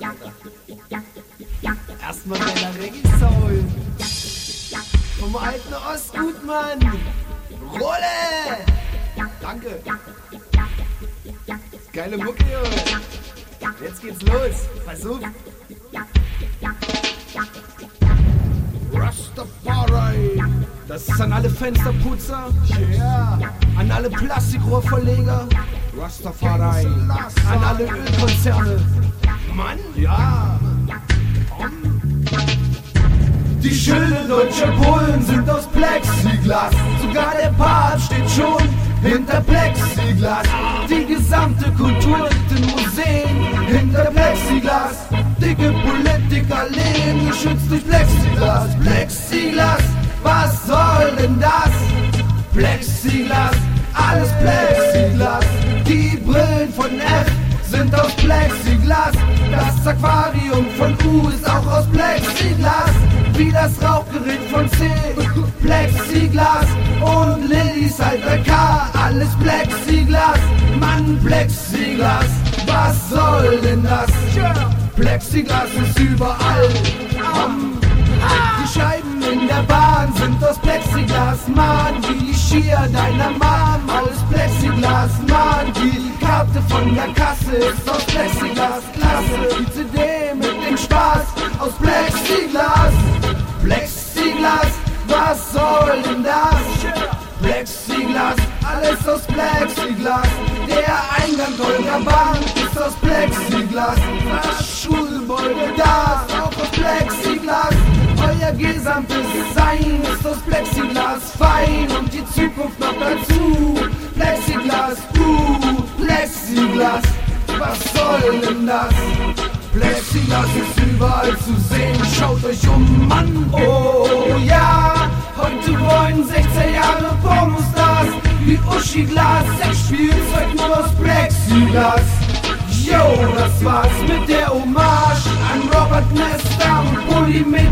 Alter? Erstmal deiner Reggae-Soul. Vom alten Ostgutmann. Rolle! Danke. Geile Mucke, Junge. Jetzt geht's los. Versuch. Rastafari. Das ist an alle Fensterputzer. Yeah. An alle Plastikrohrverleger. Rastafari. An alle Ölkonzerne. Mann, ja. Die Schilde deutscher Polen sind aus Plexiglas. Sogar der Papst steht schon hinter Plexiglas. Die gesamte Kultur in Museen hinter Plexiglas. Dicke Politiker leben geschützt durch Plexiglas. Plexiglas, was soll denn das? Plexiglas, alles Plexiglas. Die Brillen von F sind aus Plexiglas. Das Aquarium von U ist auch aus Plexiglas. Wie das Rauchgerät von C, Plexiglas. Und Lillys alter K, alles Plexiglas. Mann, Plexiglas, was soll denn das? Plexiglas ist überall. Um, die Scheiben in der Bahn sind aus Plexiglas, Mann. Wie die Skier deiner Mom, Mann. Die Karte von der Kasse ist aus Plexiglas, klasse. Die CD mit dem Spaß aus Plexiglas. Plexiglas, was soll denn das? Plexiglas, alles aus Plexiglas. Der Eingang eurer Bank ist aus Plexiglas. Das Schulgebäude da auch aus Plexiglas. Euer gesamtes Sein ist aus Plexiglas fein und die Zukunft noch dazu. Soll denn das? Plexiglas ist überall zu sehen, schaut euch um, Mann, oh ja. Heute wollen 16 Jahre Pornostars wie Uschi Glas, Sex Spielzeug nur aus Plexiglas. Yo, das war's mit der Hommage an Robert Nesta und Polymeter Krüger.